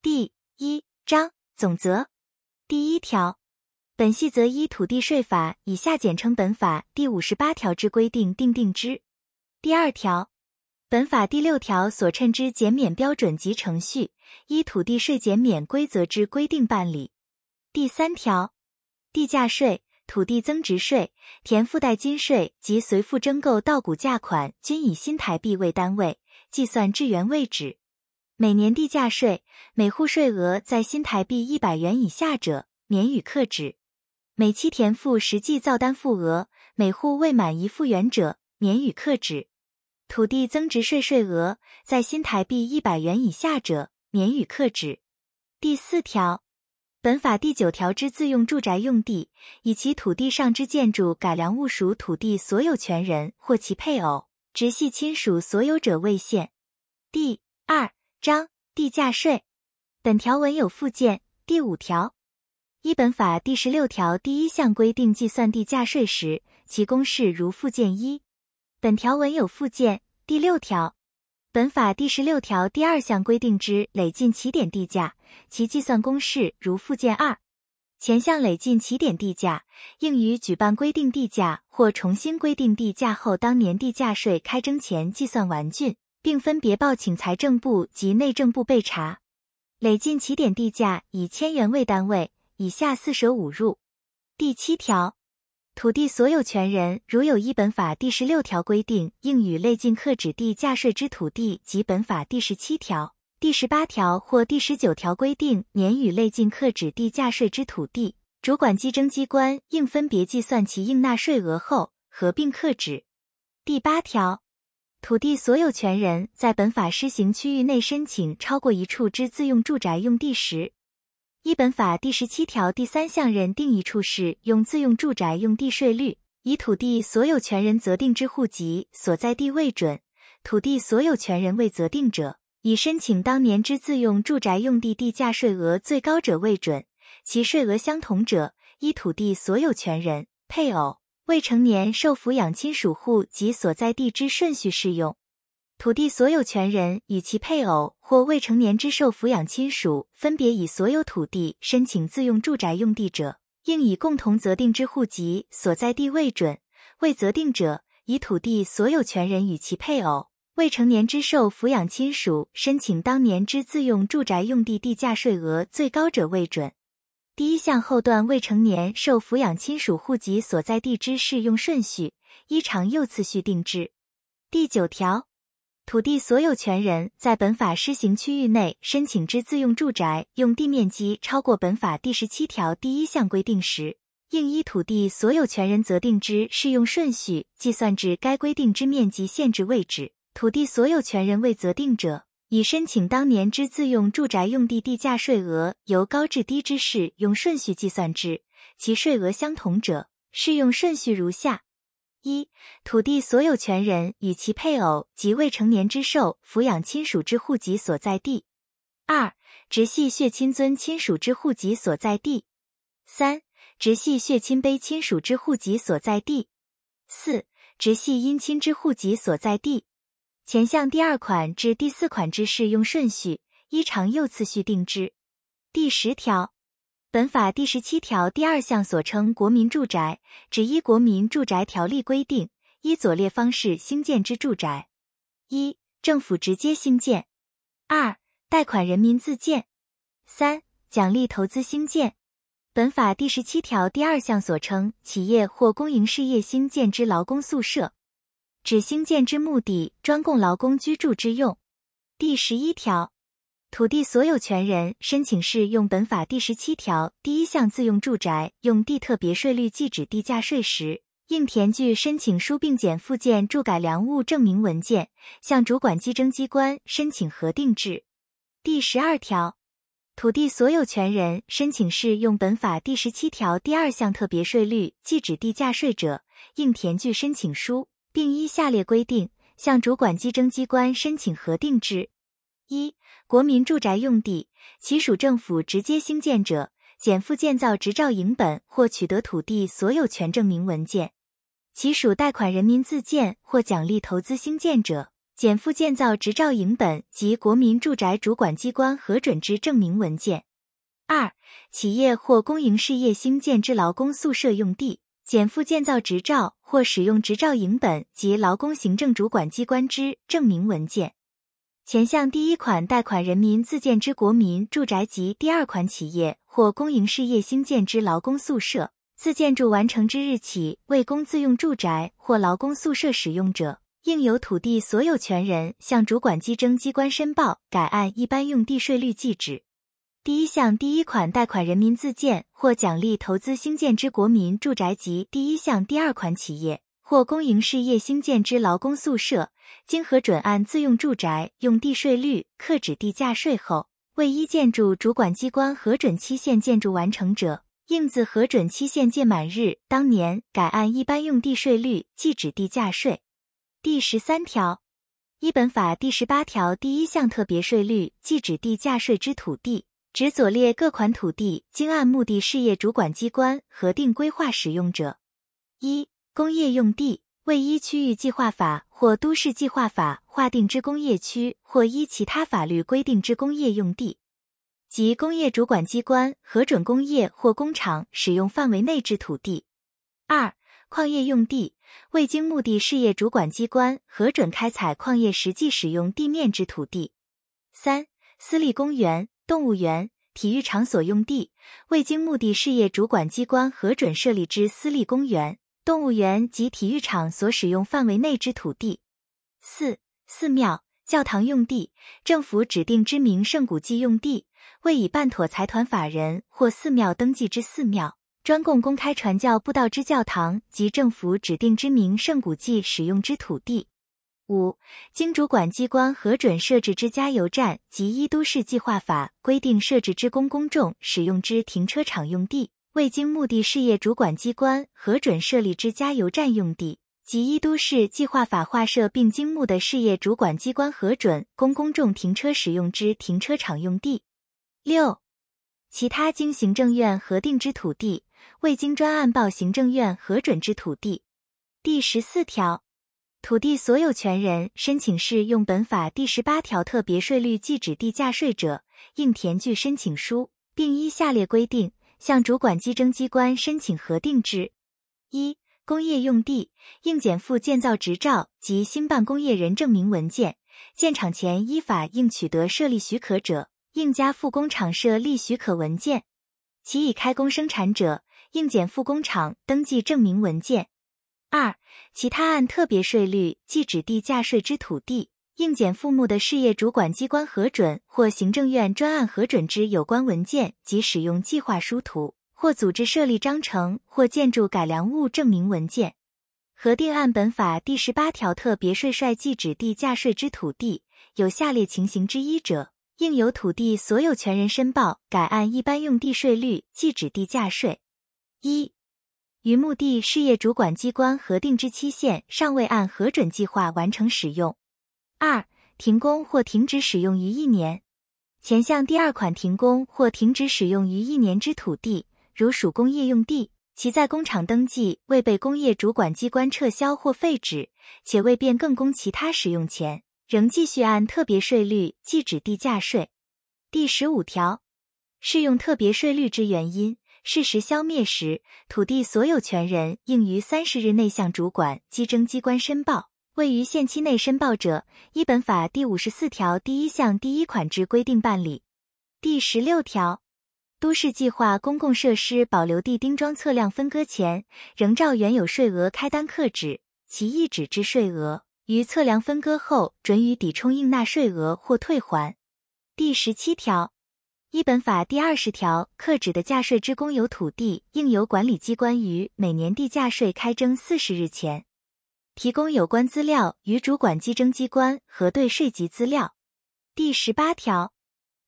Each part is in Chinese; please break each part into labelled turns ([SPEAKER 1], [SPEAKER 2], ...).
[SPEAKER 1] 第一章总则第一条，本细则依土地税法（以下简称本法）第五十八条之规定订定之。第二条，本法第六条所称之减免标准及程序，依土地税减免规则之规定办理。第三条，地价税、土地增值税、田附带金税及随附征购稻谷价款均以新台币为单位计算，至原位止。每年地价税每户税额在新台币一百元以下者，免予克止；每期田赋实际造单负额每户未满一复元者，免予克止。土地增值税税额在新台币一百元以下者，免予克止。第四条，本法第九条之自用住宅用地，以其土地上之建筑改良物属土地所有权人或其配偶、直系亲属所有者为限。第二。章地价税，本条文有附件。第五条，依本法第十六条第一项规定计算地价税时，其公式如附件一。本条文有附件。第六条，本法第十六条第二项规定之累进起点地价，其计算公式如附件二。前项累进起点地价，应于举办规定地价或重新规定地价后当年地价税开征前计算完竣。并分别报请财政部及内政部备查。累进起点地价以千元为单位，以下四舍五入。第七条，土地所有权人如有依本法第十六条规定应予累进克止地价税之土地及本法第十七条、第十八条或第十九条规定免予累进克止地价税之土地，主管稽征机关应分别计算其应纳税额后合并克止。第八条。土地所有权人在本法施行区域内申请超过一处之自用住宅用地时，依本法第十七条第三项认定一处是用自用住宅用地税率，以土地所有权人择定之户籍所在地为准；土地所有权人未择定者，以申请当年之自用住宅用地地价税额最高者为准；其税额相同者，依土地所有权人、配偶。未成年受抚养亲属户及所在地之顺序适用，土地所有权人与其配偶或未成年之受抚养亲属分别以所有土地申请自用住宅用地者，应以共同择定之户籍所在地为准；未择定者，以土地所有权人与其配偶、未成年之受抚养亲属申请当年之自用住宅用地地价税额最高者为准。第一项后段未成年受抚养亲属户籍所在地之适用顺序，依长幼次序定制。第九条，土地所有权人在本法施行区域内申请之自用住宅用地面积超过本法第十七条第一项规定时，应依土地所有权人择定之适用顺序计算至该规定之面积限制位置。土地所有权人未择定者，以申请当年之自用住宅用地地价税额由高至低之适用顺序计算之，其税额相同者，适用顺序如下：一、土地所有权人与其配偶及未成年之受抚养亲属之户籍所在地；二、直系血亲尊亲属之户籍所在地；三、直系血亲卑亲属之户籍所在地；四、直系姻亲之户籍所在地。前项第二款至第四款之适用顺序，依长幼次序定之。第十条，本法第十七条第二项所称国民住宅，指依国民住宅条例规定，依左列方式兴建之住宅：一、政府直接兴建；二、贷款人民自建；三、奖励投资兴建。本法第十七条第二项所称企业或公营事业兴建之劳工宿舍。指兴建之目的专供劳工居住之用。第十一条，土地所有权人申请适用本法第十七条第一项自用住宅用地特别税率计指地价税时，应填具申请书并检附件注改良物证明文件，向主管稽征机关申请核定制。第十二条，土地所有权人申请适用本法第十七条第二项特别税率计指地价税者，应填具申请书。并依下列规定向主管稽征机关申请核定之：一、国民住宅用地，其属政府直接兴建者，减负建造执照影本或取得土地所有权证明文件；其属贷款人民自建或奖励投资兴建者，减负建造执照影本及国民住宅主管机关核准之证明文件。二、企业或公营事业兴建之劳工宿舍用地，减负建造执照或使用执照影本及劳工行政主管机关之证明文件。前项第一款贷款人民自建之国民住宅及第二款企业或公营事业兴建之劳工宿舍，自建筑完成之日起为公自用住宅或劳工宿舍使用者，应由土地所有权人向主管机征机关申报，改按一般用地税率计止。第一项第一款贷款人民自建或奖励投资兴建之国民住宅及第一项第二款企业或公营事业兴建之劳工宿舍，经核准按自用住宅用地税率课止地价税后，未依建筑主管机关核准期限建筑完成者，应自核准期限届满日当年改按一般用地税率计止地价税。第十三条，依本法第十八条第一项特别税率计止地价税之土地。指左列各款土地经按目的事业主管机关核定规划使用者：一、工业用地，为依区域计划法或都市计划法划定之工业区或依其他法律规定之工业用地，即工业主管机关核准工业或工厂使用范围内之土地；二、矿业用地，未经目的事业主管机关核准开采矿业实际使用地面之土地；三、私立公园。动物园、体育场所用地，未经目的事业主管机关核准设立之私立公园、动物园及体育场所使用范围内之土地。四、寺庙、教堂用地，政府指定知名圣古迹用地，未以办妥财团法人或寺庙登记之寺庙，专供公开传教布道之教堂及政府指定知名圣古迹使用之土地。五、经主管机关核准设置之加油站及依都市计划法规定设置之公公众使用之停车场用地，未经目的事业主管机关核准设立之加油站用地，及依都市计划法划设并经目的事业主管机关核准供公众停车使用之停车场用地。六、其他经行政院核定之土地，未经专案报行政院核准之土地。第十四条。土地所有权人申请适用本法第十八条特别税率计指地价税者，应填具申请书，并依下列规定向主管计征机关申请核定之：一、工业用地应减负建造执照及新办工业人证明文件；建厂前依法应取得设立许可者，应加附工厂设立许可文件；其已开工生产者，应减附工厂登记证明文件。二、其他按特别税率计指地价税之土地，应减负目的事业主管机关核准或行政院专案核准之有关文件及使用计划书图，或组织设立章程或建筑改良物证明文件。核定按本法第十八条特别税率计指地价税之土地，有下列情形之一者，应由土地所有权人申报，改按一般用地税率计指地价税。一于目的事业主管机关核定之期限尚未按核准计划完成使用；二、停工或停止使用于一年。前项第二款停工或停止使用于一年之土地，如属工业用地，其在工厂登记未被工业主管机关撤销或废止，且未变更供其他使用前，仍继续按特别税率计止地价税。第十五条，适用特别税率之原因。事实消灭时，土地所有权人应于三十日内向主管机征机关申报；未于限期内申报者，依本法第五十四条第一项第一款之规定办理。第十六条，都市计划公共设施保留地丁桩测量分割前，仍照原有税额开单刻纸，其一纸之税额，于测量分割后准予抵充应纳税额或退还。第十七条。一本法第二十条，课指的价税之公有土地，应由管理机关于每年地价税开征四十日前，提供有关资料与主管计征机关核对税籍资料。第十八条，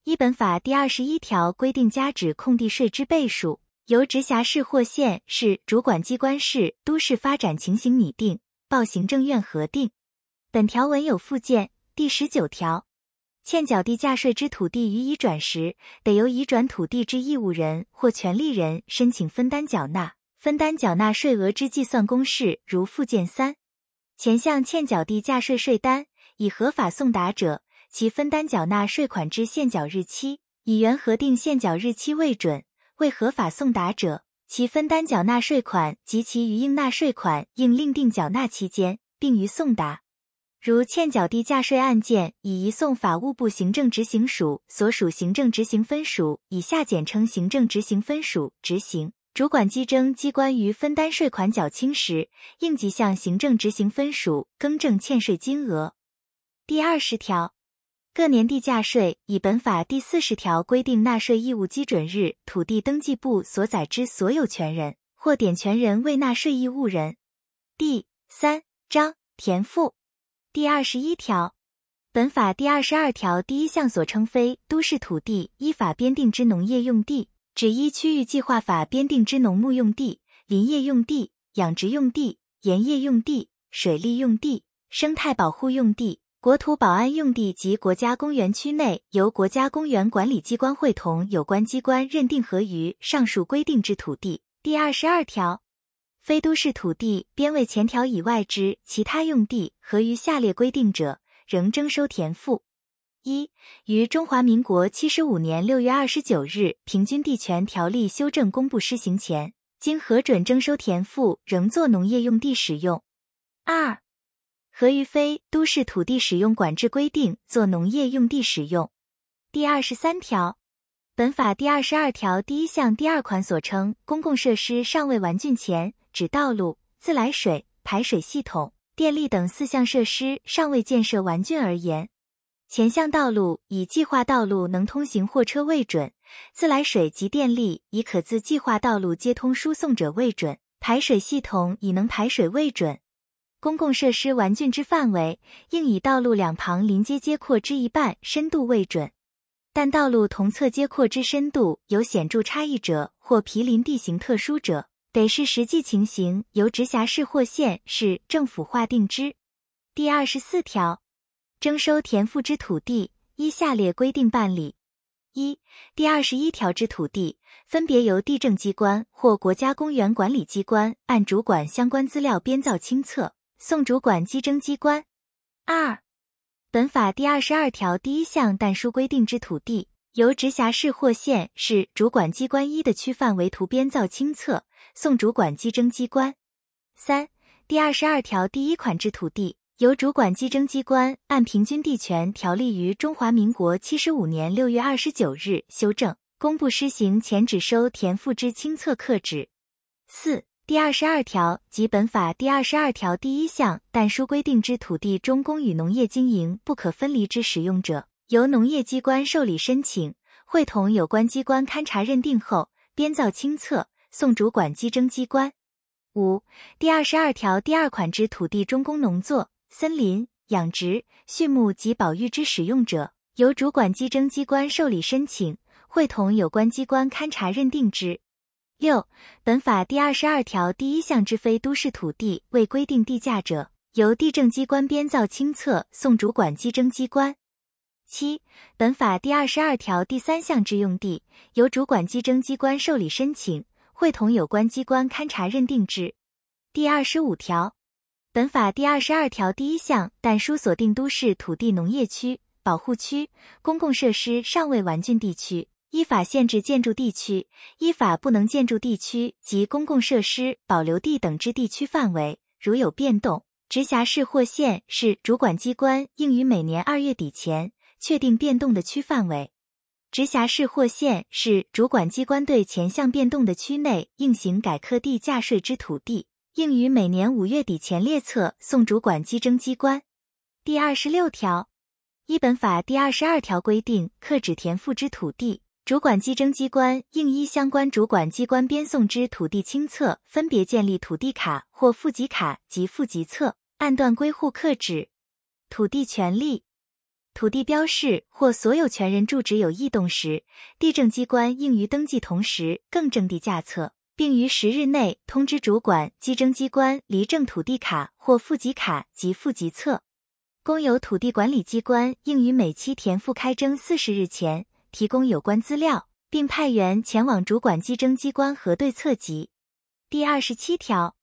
[SPEAKER 1] 一本法第二十一条规定，加指空地税之倍数，由直辖市或县市主管机关视都市发展情形拟定，报行政院核定。本条文有附件。第十九条。欠缴地价税之土地予以转时，得由移转土地之义务人或权利人申请分担缴纳。分担缴纳税额之计算公式如附件三。前项欠缴地价税税单，已合法送达者，其分担缴纳税款之现缴日期以原核定现缴日期为准；未合法送达者，其分担缴纳税款及其余应纳税款应另定缴纳期间，并于送达。如欠缴地价税案件已移送法务部行政执行署所属行政执行分署（以下简称行政执行分署）执行，主管稽征机关于分担税款缴清时，应即向行政执行分署更正欠税金额。第二十条，各年地价税以本法第四十条规定纳税义务基准日，土地登记簿所载之所有权人或点权人为纳税义务人。第三章田赋。第二十一条，本法第二十二条第一项所称非都市土地依法编定之农业用地，指依区域计划法编定之农牧用地、林业用地、养殖用地、盐业用地、水利用地、生态保护用地、国土保安用地及国家公园区内由国家公园管理机关会同有关机关认定合于上述规定之土地。第二十二条。非都市土地编为前条以外之其他用地，合于下列规定者，仍征收田赋。一、于中华民国七十五年六月二十九日《平均地权条例》修正公布施行前，经核准征收田赋，仍作农业用地使用。二、合于非都市土地使用管制规定作农业用地使用。第二十三条。本法第二十二条第一项第二款所称公共设施尚未完竣前。指道路、自来水、排水系统、电力等四项设施尚未建设完竣而言，前项道路以计划道路能通行货车为准，自来水及电力以可自计划道路接通输送者为准，排水系统以能排水为准。公共设施完竣之范围，应以道路两旁临街街阔之一半深度为准，但道路同侧街阔之深度有显著差异者，或毗邻地形特殊者。得是实际情形，由直辖市或县市政府划定之。第二十四条，征收田赋之土地，依下列规定办理：一、第二十一条之土地，分别由地政机关或国家公园管理机关按主管相关资料编造清册，送主管稽征机关；二、本法第二十二条第一项但书规定之土地。由直辖市或县市主管机关一的区范围图编造清册，送主管稽征机关。三、第二十二条第一款之土地，由主管稽征机关按平均地权条例于中华民国七十五年六月二十九日修正公布施行前只收田赋之清册刻纸。四、第二十二条及本法第二十二条第一项但书规定之土地中公与农业经营不可分离之使用者。由农业机关受理申请，会同有关机关勘查认定后，编造清册，送主管稽征机关。五、第二十二条第二款之土地中工农作、森林、养殖、畜牧及保育之使用者，由主管稽征机关受理申请，会同有关机关勘查认定之。六、本法第二十二条第一项之非都市土地未规定地价者，由地政机关编造清册，送主管稽征机关。七、本法第二十二条第三项之用地，由主管稽征机关受理申请，会同有关机关勘查认定之。第二十五条，本法第二十二条第一项但书锁定都市土地、农业区、保护区、公共设施尚未完竣地区，依法限制建筑地区、依法不能建筑地区及公共设施保留地等之地区范围，如有变动，直辖市或县市主管机关应于每年二月底前。确定变动的区范围，直辖市或县是主管机关对前项变动的区内应行改课地价税之土地，应于每年五月底前列册送主管稽征机关。第二十六条，依本法第二十二条规定，刻指田赋之土地，主管稽征机关应依相关主管机关编送之土地清册，分别建立土地卡或户籍卡及户籍册，按段归户刻指土地权利。土地标示或所有权人住址有异动时，地政机关应于登记同时更正地价册，并于十日内通知主管稽征机关离证土地卡或户籍卡及户籍册。公有土地管理机关应于每期田赋开征四十日前提供有关资料，并派员前往主管稽征机关核对册籍。第二十七条，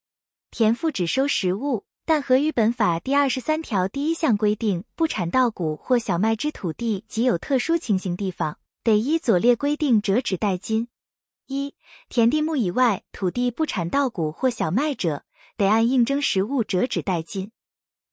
[SPEAKER 1] 田赋只收实物。但合于本法第二十三条第一项规定，不产稻谷或小麦之土地及有特殊情形地方，得依左列规定折纸代金：一、田地目以外土地不产稻谷或小麦者，得按应征实物折纸代金；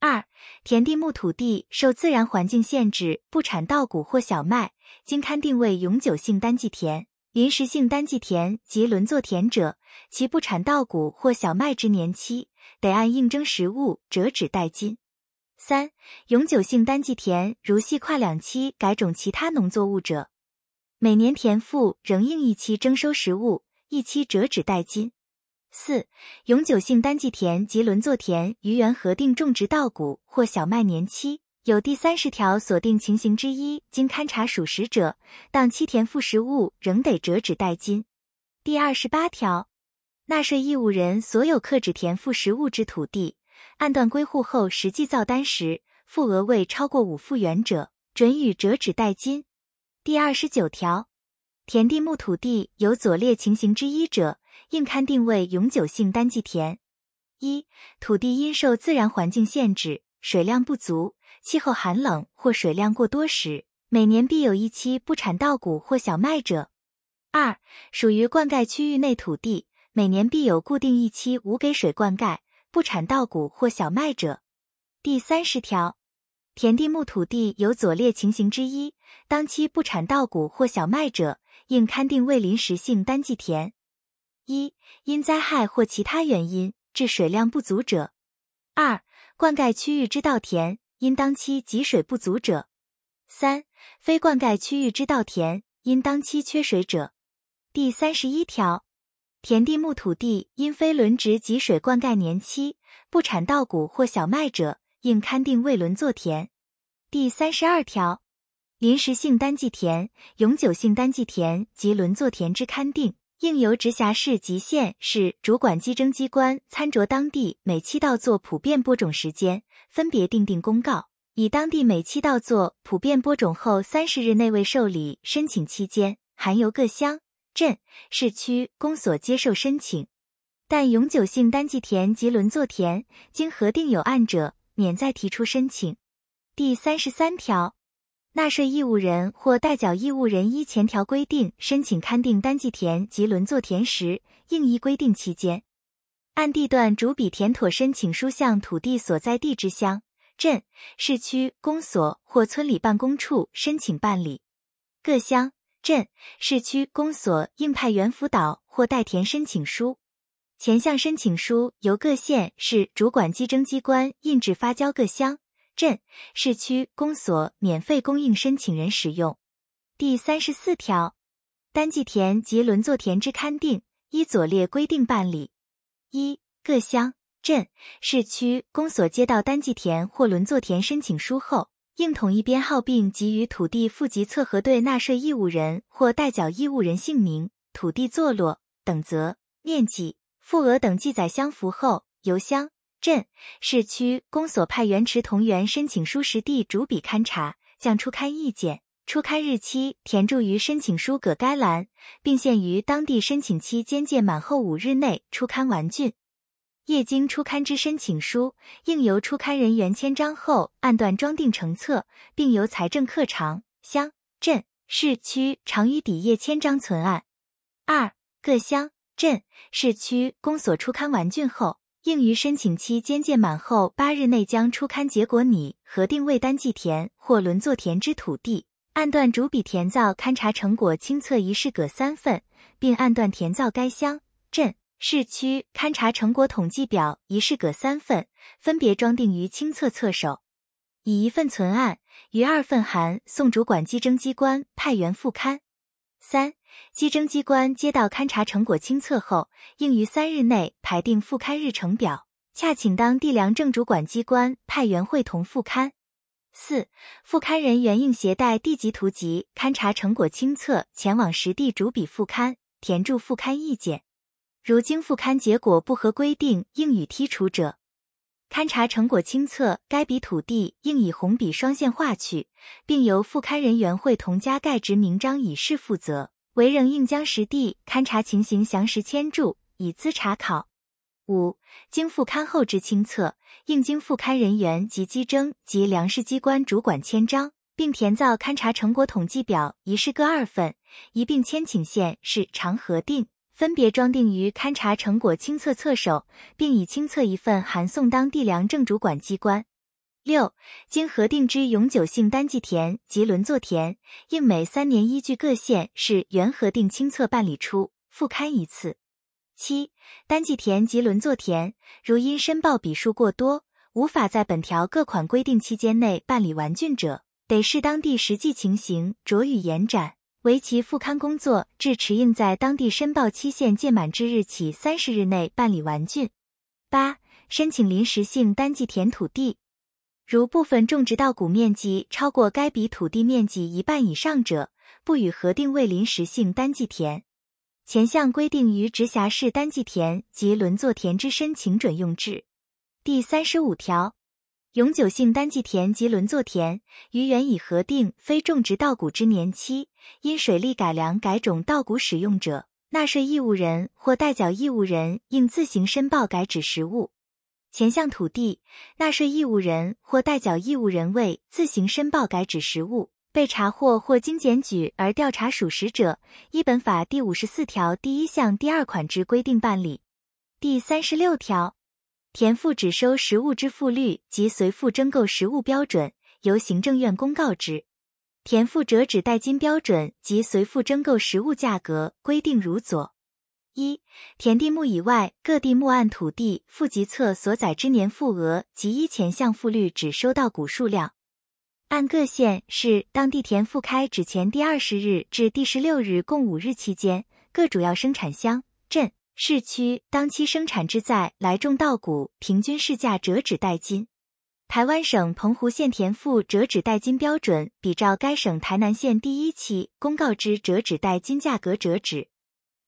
[SPEAKER 1] 二、田地目土地受自然环境限制，不产稻谷或小麦，经勘定为永久性单季田、临时性单季田及轮作田者，其不产稻谷或小麦之年期。得按应征实物折纸代金。三、永久性单季田如系跨两期改种其他农作物者，每年田赋仍应一期征收实物，一期折纸代金。四、永久性单季田及轮作田于原核定种植稻谷或小麦年期有第三十条所定情形之一，经勘查属实者，当期田赋实物仍得折纸代金。第二十八条。纳税义务人所有克纸田赋实物之土地，按段归户后实际造单时，赋额未超过五复元者，准予折纸代金。第二十九条，田地目土地有左列情形之一者，应勘定为永久性单季田：一、土地因受自然环境限制，水量不足，气候寒冷或水量过多时，每年必有一期不产稻谷或小麦者；二、属于灌溉区域内土地。每年必有固定一期无给水灌溉、不产稻谷或小麦者。第三十条，田地目土地有左列情形之一，当期不产稻谷或小麦者，应勘定为临时性单季田：一、因灾害或其他原因致水量不足者；二、灌溉区域之稻田因当期给水不足者；三、非灌溉区域之稻田因当期缺水者。第三十一条。田地目土地因非轮植给水灌溉年期不产稻谷或小麦者，应勘定为轮作田。第三十二条，临时性单季田、永久性单季田及轮作田之勘定，应由直辖市及县市主管计征机关参酌当地每期稻作普遍播种时间，分别订定公告，以当地每期稻作普遍播种后三十日内未受理申请期间，含由各乡。镇、市区公所接受申请，但永久性单季田及轮作田经核定有案者，免再提出申请。第三十三条，纳税义务人或代缴义务人依前条规定申请勘定单季田及轮作田时，应依规定期间，按地段逐笔填妥申请书向土地所在地之乡、镇、市区公所或村里办公处申请办理。各乡。镇、市区公所应派员辅导或代填申请书，前项申请书由各县市主管计征机关印制发交各乡、镇、市区公所，免费供应申请人使用。第三十四条，单季田及轮作田之勘定，依左列规定办理：一、各乡、镇、市区公所接到单季田或轮作田申请书后。应统一编号并给予土地户籍册核对纳税义务人或代缴义务人姓名、土地坐落、等则、面积、赋额等记载相符后，由乡、镇、市区公所派员持同源申请书实地逐笔勘查，将初刊意见、初刊日期填注于申请书葛该栏，并限于当地申请期间届满后五日内初刊完竣。业经初刊之申请书，应由初刊人员签章后，按段装订成册，并由财政课长、乡、镇、市区长于底页签章存案。二、各乡、镇、市区公所初刊完竣后，应于申请期间届满后八日内，将初刊结果拟核定为单季田或轮作田之土地，按段逐笔填造勘查成果清册一式各三份，并按段填造该乡、镇。市区勘查成果统计表一式各三份，分别装订于清册册首，以一份存案，于二份函送主管机征机关派员复勘。三、机征机关接到勘查成果清册后，应于三日内排定复勘日程表，洽请当地粮政主管机关派员会同复勘。四、复勘人员应携带地籍图集勘查成果清册前往实地主笔复勘，填注复勘意见。如经复勘结果不合规定，应予剔除者，勘察成果清册该笔土地应以红笔双线划去，并由复勘人员会同加盖执名章以示负责。为仍应将实地勘察情形详实签注，以资查考。五、经复刊后之清册，应经复刊人员及稽征及粮食机关主管签章，并填造勘察成果统计表，一式各二份，一并签请县市长核定，分别装订于勘查成果清册册首，并以清册一份函送当地粮政主管机关。六、经核定之永久性单季田及轮作田，应每三年依据各县市原核定清册办理出复刊一次。七、单季田及轮作田，如因申报笔数过多，无法在本条各款规定期间内办理完竣者，得视当地实际情形酌予延展，为其复刊工作至持应在当地申报期限届满之日起三十日内办理完竣。八、申请临时性单季田土地，如部分种植稻谷面积超过该笔土地面积一半以上者，不予核定为临时性单季田。前项规定于直辖市单季田及轮作田之申请准用制。第三十五条，永久性单季田及轮作田于原已核定非种植稻谷之年期，因水利改良改种稻谷使用者，纳税义务人或代缴义务人应自行申报改指实物。前项土地，纳税义务人或代缴义务人为自行申报改指实物。被查获或经检举而调查属实者，依本法第五十四条第一项第二款之规定办理。第三十六条，田赋只收实物之付率及随赋征购实物标准，由行政院公告之。田赋折纸代金标准及随赋征购实物价格规定如左：一、田地目以外各地目按土地赋籍册所载之年赋额及一前项赋率只收到谷数量。按各县市当地田赋开止前第二十日至第十六日共五日期间，各主要生产乡镇市区当期生产之在来种稻谷平均市价折纸代金。台湾省澎湖县田赋折纸代金标准比照该省台南县第一期公告之折纸代金价格折纸。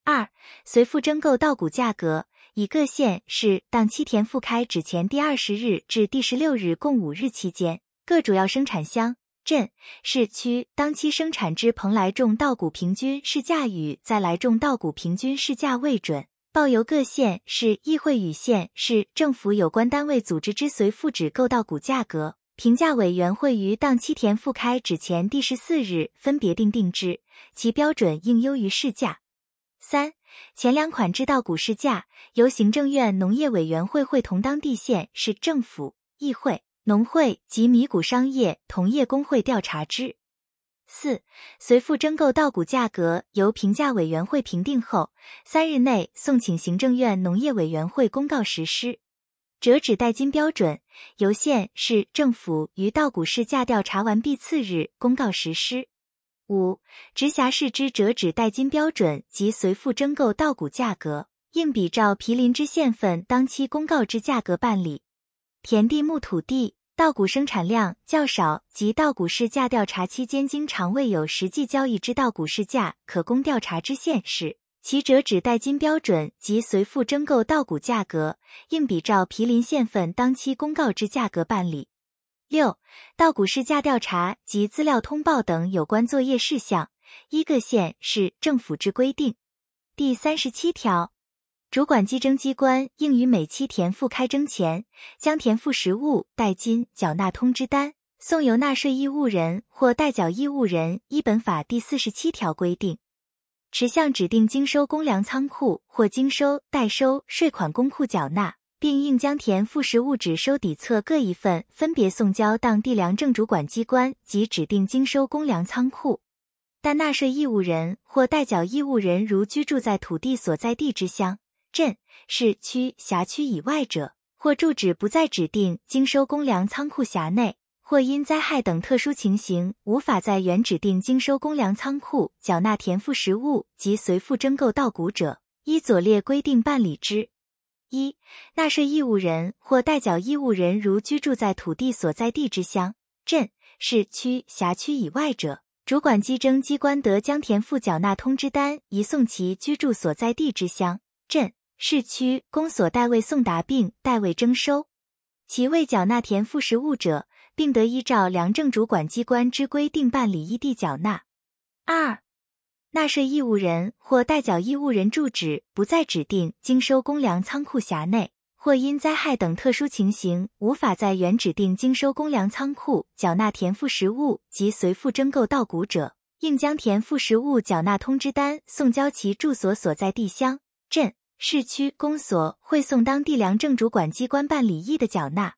[SPEAKER 1] 二、随赋征购稻谷价格，以各县市当期田赋开纸前第二十日至第十六日共五日期间。各主要生产乡镇市区当期生产之蓬莱种稻谷平均市价与在来种稻谷平均市价为准，报由各县市议会与县市政府有关单位组织之随附指购稻谷价格，评价委员会于当期田复开止前第十四日分别定定之，其标准应优于市价。三前两款之稻谷市价，由行政院农业委员会会同当地县市政府议会。农会及米谷商业同业工会调查之。四、随附征购稻谷价格由评价委员会评定后，三日内送请行政院农业委员会公告实施。折纸代金标准由县市政府于稻谷市价调查完毕次日公告实施。五、直辖市之折纸代金标准及随附征购稻谷价格，应比照毗邻之县份当期公告之价格办理。田地木土地。稻谷生产量较少及稻谷市价调查期间经常未有实际交易之稻谷市价可供调查之县市，其折纸代金标准及随附征购稻谷价格，应比照毗邻县份当期公告之价格办理。六、稻谷市价调查及资料通报等有关作业事项，依各县市政府之规定。第三十七条。主管稽征机关应于每期田赋开征前，将田赋实物代金缴纳通知单送由纳税义务人或代缴义务人，依本法第四十七条规定，持向指定经收公粮仓库或经收代收税款公库缴纳，并应将田赋实物纸收底册各一份，分别送交当地粮政主管机关及指定经收公粮仓库。但纳税义务人或代缴义务人如居住在土地所在地之乡。镇、市区、辖区以外者，或住址不在指定经收公粮仓库辖内，或因灾害等特殊情形无法在原指定经收公粮仓库缴纳田赋实物及随赋征购稻谷者，依左列规定办理之：一、纳税义务人或代缴义务人如居住在土地所在地之乡、镇、市区、辖区以外者，主管稽征机关得将田赋缴纳通知单移送其居住所在地之乡、镇。市区公所代位送达并代位征收，其未缴纳田赋实物者，并得依照粮政主管机关之规定办理异地缴纳。二、纳税义务人或代缴义务人住址不在指定经收公粮仓库辖内，或因灾害等特殊情形无法在原指定经收公粮仓库缴纳田赋实物及随附征购稻谷者，应将田赋实物缴纳通知单送交其住所所在地乡镇。市区公所会送当地粮政主管机关办理役的缴纳，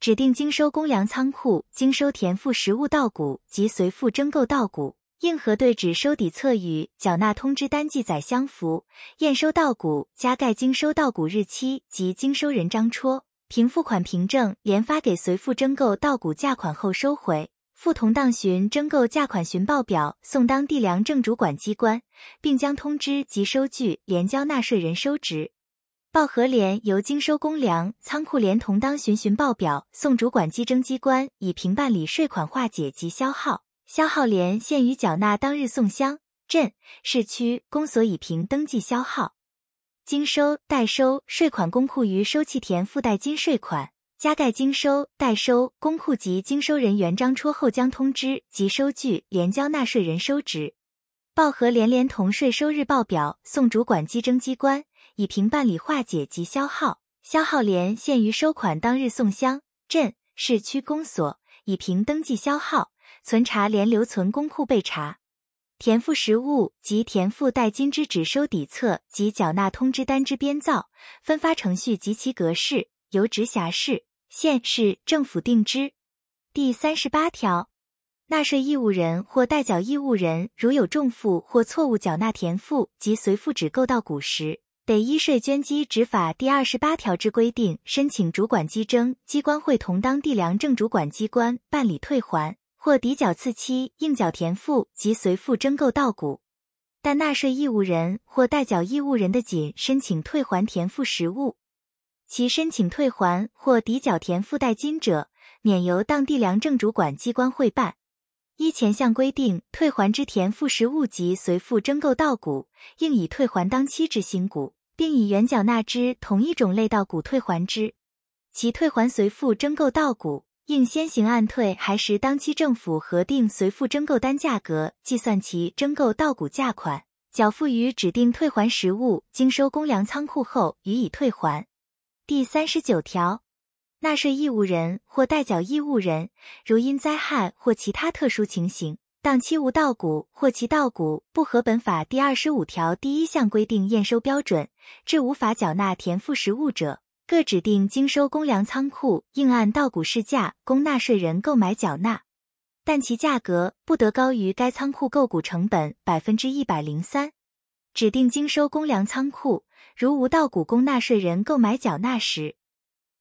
[SPEAKER 1] 指定经收公粮仓库经收田赋实物稻谷及随附征购稻谷，应核对纸收底册与缴纳通知单记载相符，验收稻谷加盖经收稻谷日期及经收人章戳，凭付款凭证连发给随附征购稻谷价款后收回。附同当旬征购价款寻报表送当地粮政主管机关，并将通知及收据连交纳税人收值。报核联由经收公粮仓库连同当旬寻报表送主管稽征机关，以凭办理税款化解及消耗。消耗联限于缴纳当日送乡镇市区公所以凭登记消耗。经收代收税款公库于收契田附带金税款。加盖经收、代收公库及经收人员章戳后，将通知及收据连交纳税人收值。报核联连同税收日报表送主管稽征机关，以凭办理化解及消耗。消耗联限于收款当日送乡镇市区公所，以凭登记消耗。存查联留存公库备查。填付实物及填付代金之纸收底册及缴纳通知单之编造、分发程序及其格式，由直辖市。县市政府定之。第三十八条，纳税义务人或代缴义务人如有重负或错误缴纳田赋及随附纸购到股时，得依税捐稽执法第二十八条之规定，申请主管稽征机关会同当地粮政主管机关办理退还或抵缴次期应缴田赋及随附征购稻谷。但纳税义务人或代缴义务人的仅申请退还田赋实物。其申请退还或抵缴田附带金者，免由当地粮政主管机关会办。依前项规定，退还之田赋实物及随附征购稻谷，应以退还当期之新谷，并以原缴纳之同一种类稻谷退还之。其退还随附征购稻谷，应先行按退还时当期政府核定随附征购单价格计算其征购稻谷价款，缴付于指定退还实物经收公粮仓库后予以退还。第三十九条，纳税义务人或代缴义务人，如因灾害或其他特殊情形，当期无稻谷或其稻谷不合本法第二十五条第一项规定验收标准，致无法缴纳田赋实物者，各指定经收公粮仓库应按稻谷市价供纳税人购买缴纳，但其价格不得高于该仓库购谷成本百分之一百零三。指定经收公粮仓库。如无稻谷供纳税人购买缴纳时，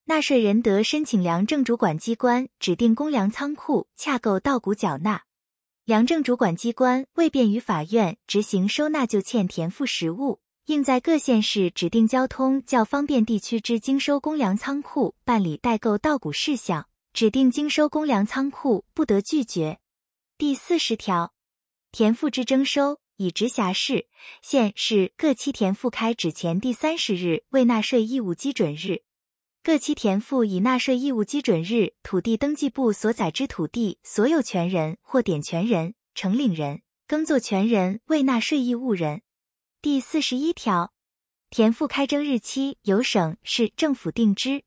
[SPEAKER 1] 纳税人得申请粮政主管机关指定公粮仓库洽购稻谷缴纳。粮政主管机关为便于法院执行收纳就欠田赋实物，应在各县市指定交通较方便地区之经收公粮仓库办理代购稻谷事项。指定经收公粮仓库不得拒绝。第四十条，田赋之征收。以直辖市、县市各期田赋开指前第三十日为纳税义务基准日，各期田赋以纳税义务基准日土地登记簿所载之土地所有权人或典权人、承领人、耕作权人为纳税义务人。第四十一条，田赋开征日期由省市政府定之。